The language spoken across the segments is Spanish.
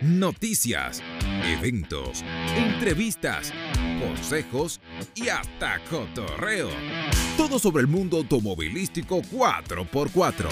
noticias, eventos, entrevistas, consejos y hasta cotorreo. Todo sobre el mundo automovilístico 4x4.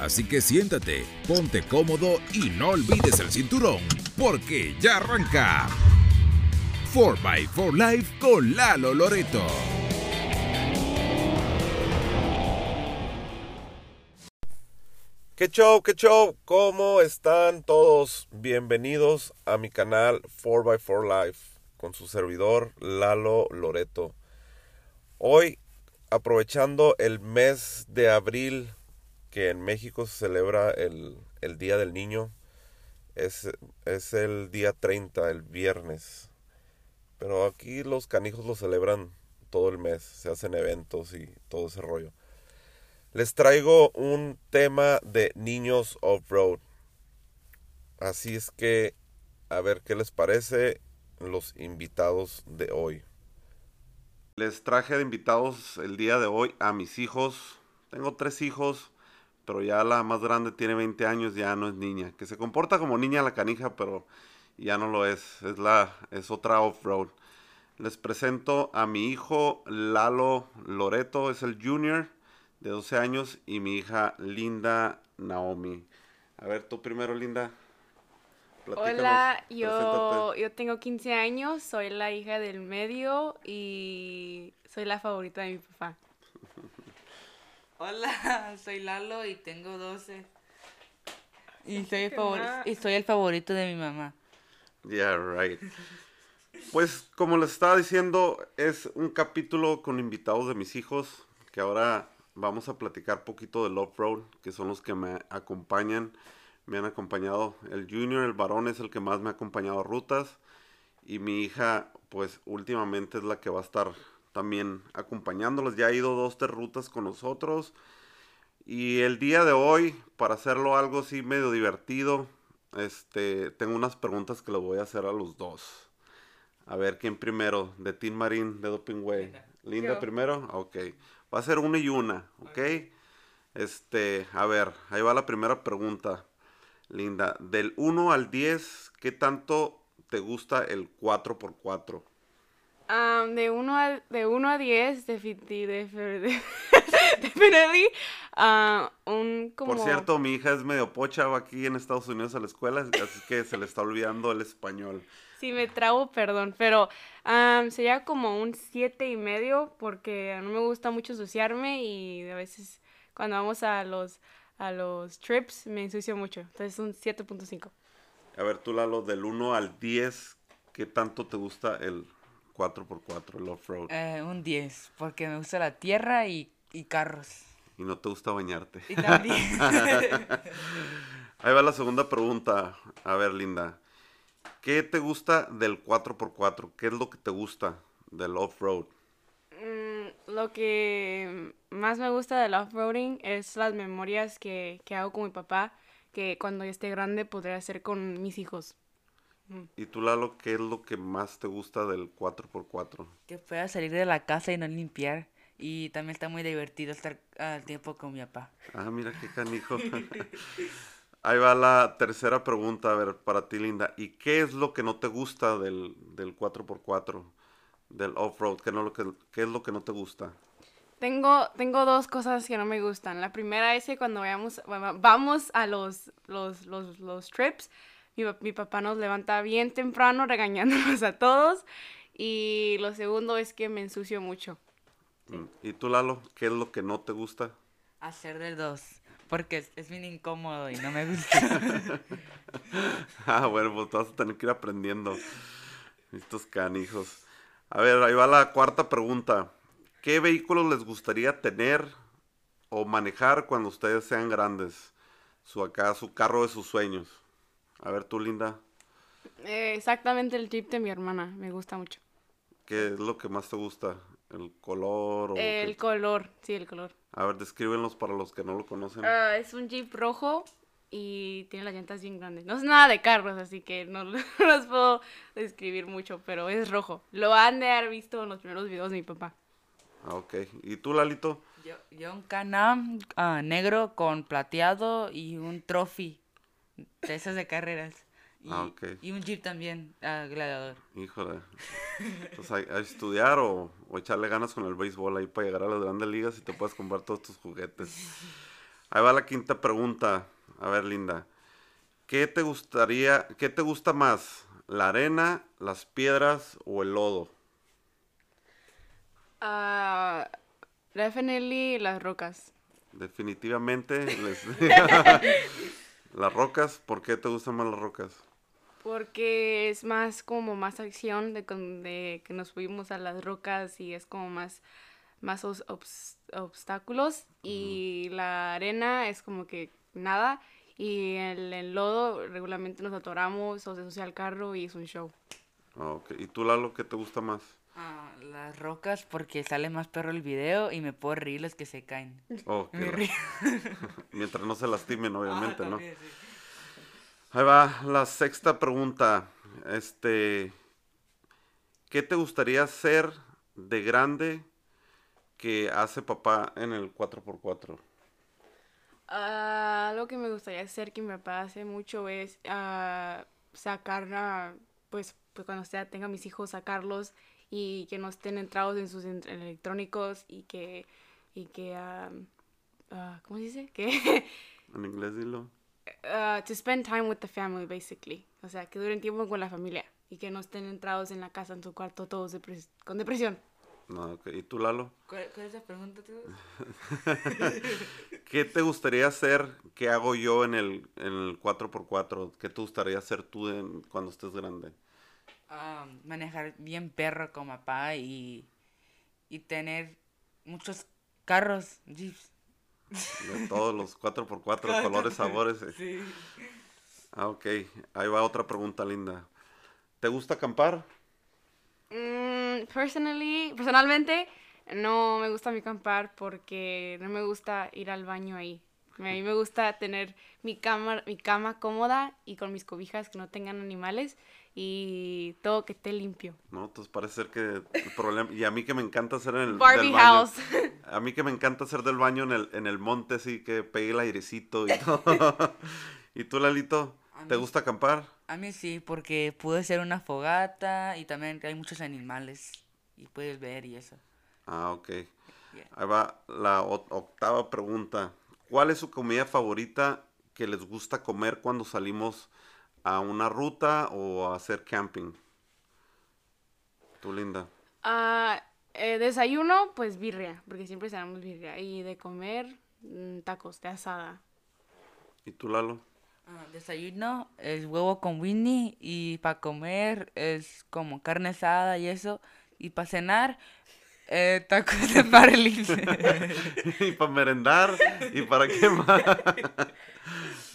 Así que siéntate, ponte cómodo y no olvides el cinturón, porque ya arranca 4x4 Life con Lalo Loreto. ¿Qué show, qué show? ¿Cómo están todos? Bienvenidos a mi canal 4x4 Life con su servidor Lalo Loreto. Hoy, aprovechando el mes de abril que en México se celebra el, el Día del Niño, es, es el día 30, el viernes. Pero aquí los canijos lo celebran todo el mes, se hacen eventos y todo ese rollo les traigo un tema de niños off-road. Así es que, a ver qué les parece los invitados de hoy. Les traje de invitados el día de hoy a mis hijos. Tengo tres hijos, pero ya la más grande tiene 20 años, ya no es niña. Que se comporta como niña la canija, pero ya no lo es. Es, la, es otra off-road. Les presento a mi hijo Lalo Loreto, es el junior de 12 años y mi hija Linda Naomi. A ver, tú primero, Linda. Hola, yo, yo tengo 15 años, soy la hija del medio y soy la favorita de mi papá. Hola, soy Lalo y tengo 12. Y soy, el y soy el favorito de mi mamá. Yeah, right. Pues como les estaba diciendo, es un capítulo con invitados de mis hijos que ahora vamos a platicar poquito del off-road, que son los que me acompañan. Me han acompañado el junior, el varón es el que más me ha acompañado a rutas. Y mi hija, pues últimamente es la que va a estar también acompañándolos. Ya ha ido dos, tres rutas con nosotros. Y el día de hoy, para hacerlo algo así medio divertido, este, tengo unas preguntas que le voy a hacer a los dos. A ver quién primero, de Team Marín, de Doping Way. Linda, primero, ok. Va a ser una y una, ¿ok? Este, a ver, ahí va la primera pregunta, Linda. Del 1 al 10, ¿qué tanto te gusta el 4x4? Um, de 1 a, de 1 a 10, definitivamente. uh, un como... Por cierto, mi hija es medio pocha, va aquí en Estados Unidos a la escuela, así que se le está olvidando el español. Sí, me trago, perdón, pero sería como un siete y medio porque no me gusta mucho ensuciarme y a veces cuando vamos a los, a los trips me ensucio mucho. Entonces un 7.5. A ver, tú Lalo, del 1 al 10, ¿qué tanto te gusta el 4x4, el off-road? Eh, un 10, porque me gusta la tierra y, y carros. Y no te gusta bañarte. Y también. Ahí va la segunda pregunta. A ver, Linda. ¿Qué te gusta del 4x4? ¿Qué es lo que te gusta del off-road? Mm, lo que más me gusta del off-roading es las memorias que, hago con mi papá, que cuando yo esté grande podré hacer con mis hijos. Mm. ¿Y tú, Lalo, qué es lo que más te gusta del 4x4? Que pueda salir de la casa y no limpiar. Y también está muy divertido estar al tiempo con mi papá. Ah, mira qué canijo. Ahí va la tercera pregunta, a ver, para ti, Linda. ¿Y qué es lo que no te gusta del, del 4x4, del off-road? ¿Qué, no, ¿Qué es lo que no te gusta? Tengo, tengo dos cosas que no me gustan. La primera es que cuando vayamos, vamos a los, los, los, los trips, mi, mi, papá nos levanta bien temprano regañándonos a todos. Y lo segundo es que me ensucio mucho. Mm, ¿Y tú, Lalo, qué es lo que no te gusta? Hacer del dos. Porque es, bien incómodo y no me gusta. ah, bueno, pues vas a tener que ir aprendiendo. Estos canijos. A ver, ahí va la cuarta pregunta. ¿Qué vehículos les gustaría tener o manejar cuando ustedes sean grandes? Su acá, su carro de sus sueños. A ver, tú, Linda. Eh, exactamente el Jeep de mi hermana. Me gusta mucho. ¿Qué es lo que más te gusta? ¿El color? O el color, sí, el color. A ver, descríbenlos para los que no lo conocen. Ah, es un Jeep rojo y tiene las llantas bien grandes. No es nada de carros, así que no, los puedo describir mucho, pero es rojo. Lo han de haber visto en los primeros videos de mi papá. Ah, ok. ¿Y tú, Lalito? Yo, yo un Canam uh, negro con plateado y un trophy de esas de carreras. Y, Ah, ok. y un jeep también, ah, gladiador. Híjole. Pues hay, hay estudiar o, o echarle ganas con el béisbol ahí para llegar a las grandes ligas y te puedes comprar todos tus juguetes. Ahí va la quinta pregunta. A ver, Linda. ¿Qué te gustaría, qué te gusta más? ¿La arena, las piedras o el lodo? Ah, definitely las rocas. Definitivamente. les- las rocas, ¿por qué te gustan más las rocas? Porque es más como más acción de, con- de que nos fuimos a las rocas y es como más, más os- obs- obstáculos. Y la arena es como que nada. Y el, el lodo regularmente nos atoramos o se ensucia el carro y es un show. Ah, ok. ¿Y tú, Lalo, qué te gusta más? Ah, las rocas porque sale más perro el video y me puedo reír los que se caen. Oh, qué. Mientras no se lastimen, obviamente, Ah, ¿no? también, sí. Ahí va la sexta pregunta. Este, ¿qué te gustaría ser de grande que hace papá en el 4x4? Ah, algo que me gustaría hacer que mi papá hace mucho es ah, sacar, pues, pues cuando sea, tenga mis hijos, sacarlos y que no estén entrados en sus en- electrónicos y que, y que, ah, ah, ¿cómo se dice? Que, En inglés dilo. Ah, to spend time with the family, basically. O sea, que duren tiempo con la familia y que no estén entrados en la casa, en su cuarto, todos depres- con depresión. No. ¿Y tú, Lalo? ¿Cuál, cuál es la pregunta tú? ¿Qué te gustaría hacer que hago yo en el, en el 4x4? ¿Qué te gustaría hacer tú en- cuando estés grande? Ah, manejar bien perro como papá y, y tener muchos carros, jeeps. De todos los 4x4, colores, sabores. eh. Sí. Ah, ok. Ahí va otra pregunta linda. ¿Te gusta acampar? Mm, personally, personalmente, no me gusta mi acampar porque no me gusta ir al baño ahí. A mí me gusta tener mi cama, mi cama cómoda y con mis cobijas que no tengan animales y todo que esté limpio. No, entonces parece ser que el problema... Y a mí que me encanta hacer en el Barbie del baño. house. A mí que me encanta hacer del baño en el, en el monte, así que pegue el airecito y todo. ¿Y tú, Lalito? ¿Te gusta acampar? A mí sí, porque pude hacer una fogata y también hay muchos animales y puedes ver y eso. Ah, ok. Yeah. Ahí va la octava pregunta. ¿Cuál es su comida favorita que les gusta comer cuando salimos a una ruta o a hacer camping? Tú, Linda. Ah, eh, desayuno, pues birria, porque siempre cenamos birria. Y de comer, mm, tacos de asada. ¿Y tú, Lalo? Ah, desayuno es huevo con Winnie y para comer es como carne asada y eso. Y para cenar, eh, tacos de marlin. y para merendar y para qué más.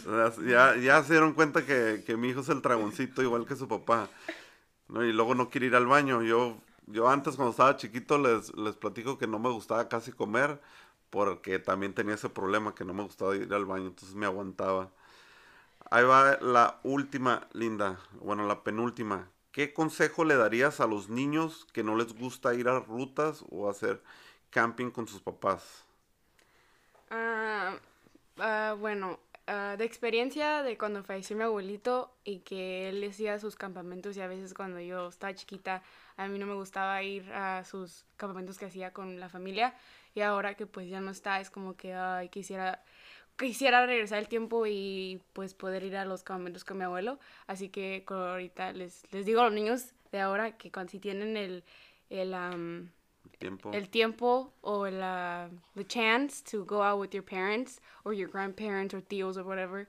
ya, ya se dieron cuenta que, que mi hijo es el dragoncito igual que su papá. ¿no? Y luego no quiere ir al baño. Yo, yo antes cuando estaba chiquito les, les platico que no me gustaba casi comer porque también tenía ese problema que no me gustaba ir al baño, entonces me aguantaba. Ahí va la última, Linda. Bueno, la penúltima. ¿Qué consejo le darías a los niños que no les gusta ir a rutas o hacer camping con sus papás? Ah, ah, bueno, ah, de experiencia de cuando falleció mi abuelito y que él hacía sus campamentos y a veces cuando yo estaba chiquita a mí no me gustaba ir a sus campamentos que hacía con la familia y ahora que pues ya no está es como que quisiera quisiera regresar el tiempo y pues poder ir a los campamentos con mi abuelo. Así que ahorita les, les digo a los niños de ahora que cuando si tienen el el am, Tiempo. el tiempo o la the chance to go out with your parents or your grandparents or tíos or whatever,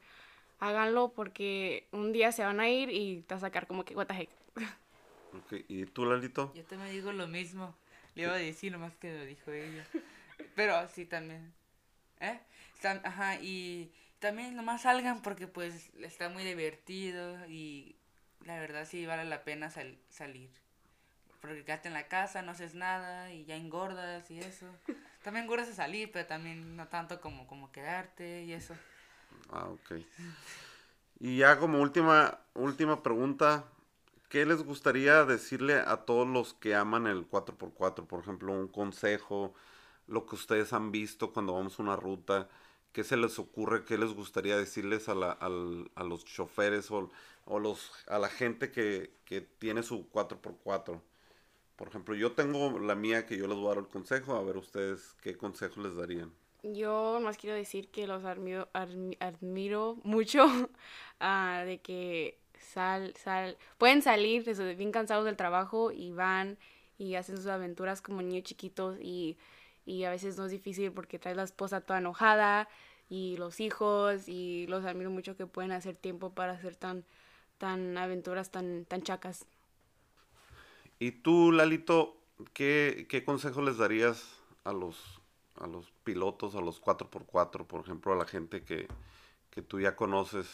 háganlo porque un día se van a ir y te va a sacar como que what the heck. Ok, ¿Y tú, Lalito? Yo también digo lo mismo. Le iba a decir nomás que lo dijo ella. Pero sí también. ¿Eh? Están- ajá, y también nomás salgan porque pues está muy divertido y la verdad sí vale la pena sal- salir. Porque quedaste en la casa, no haces nada y ya engordas y eso. También engordas a salir, pero también no tanto como, como quedarte y eso. Ah, ok. Y ya como última, última pregunta, ¿qué les gustaría decirle a todos los que aman el 4x4? Por ejemplo, un consejo, lo que ustedes han visto cuando vamos a una ruta. ¿qué se les ocurre? ¿Qué les gustaría decirles a, la- al- a los choferes o, o los, a la gente que, que tiene su 4x4? Por ejemplo, yo tengo la mía que yo les voy a dar el consejo. A ver ustedes qué consejo les darían. Yo más quiero decir que los admiro, admi- admiro mucho ah, de que sal, sal, pueden salir bien cansados del trabajo y van y hacen sus aventuras como niños chiquitos y, y a veces no es difícil porque traes la esposa toda enojada y los hijos y los admiro mucho que pueden hacer tiempo para hacer tan, tan aventuras tan, tan chacas. Y tú, Lalito, ¿qué, qué consejo les darías a los, a los pilotos, a los 4x4, por ejemplo, a la gente que, que tú ya conoces,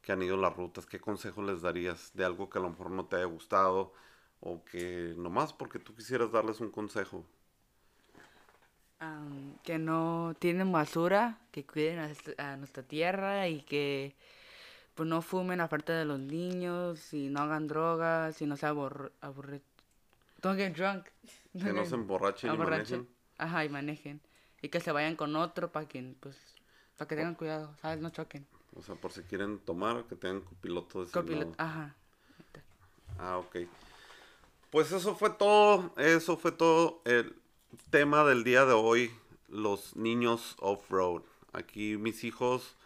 que han ido las rutas? ¿Qué consejo les darías de algo que a lo mejor no te haya gustado o que nomás porque tú quisieras darles un consejo? Am, que no tienen basura, que cuiden a nuestra tierra y que pues no fumen aparte de los niños y no hagan drogas y no se aburre... aburre don't get drunk. Que no se emborrachen y manejen. Ajá, y manejen. Y que se vayan con otro para que, pues, para que tengan cuidado, ¿sabes? No choquen. O sea, por si quieren tomar, que tengan copiloto designado. Copilot, ajá. Ah, ok. Pues eso fue todo, eso fue todo el tema del día de hoy, los niños off-road. Aquí mis hijos,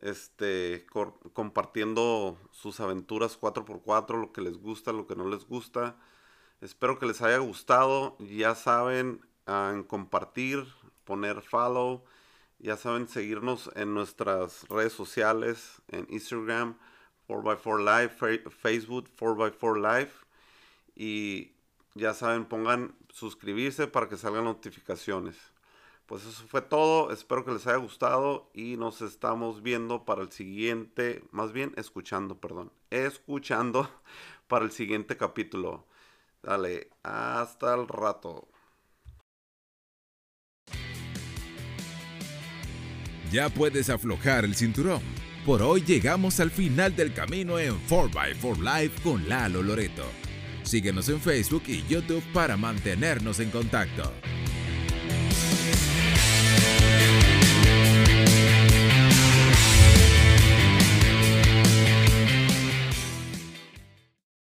este, compartiendo sus aventuras 4x4, lo que les gusta, lo que no les gusta. Espero que les haya gustado. Ya saben, ah, compartir, poner follow. Ya saben, seguirnos en nuestras redes sociales, en Instagram, 4x4 Live, Fe- Facebook, 4x4 Live. Y ya saben, pongan suscribirse para que salgan notificaciones. Pues eso fue todo. Espero que les haya gustado y nos estamos viendo para el siguiente, más bien escuchando, perdón, escuchando para el siguiente capítulo. Dale, hasta el rato. Ya puedes aflojar el cinturón. Por hoy llegamos al final del camino en 4x4 Live con Lalo Loreto. Síguenos en Facebook y YouTube para mantenernos en contacto.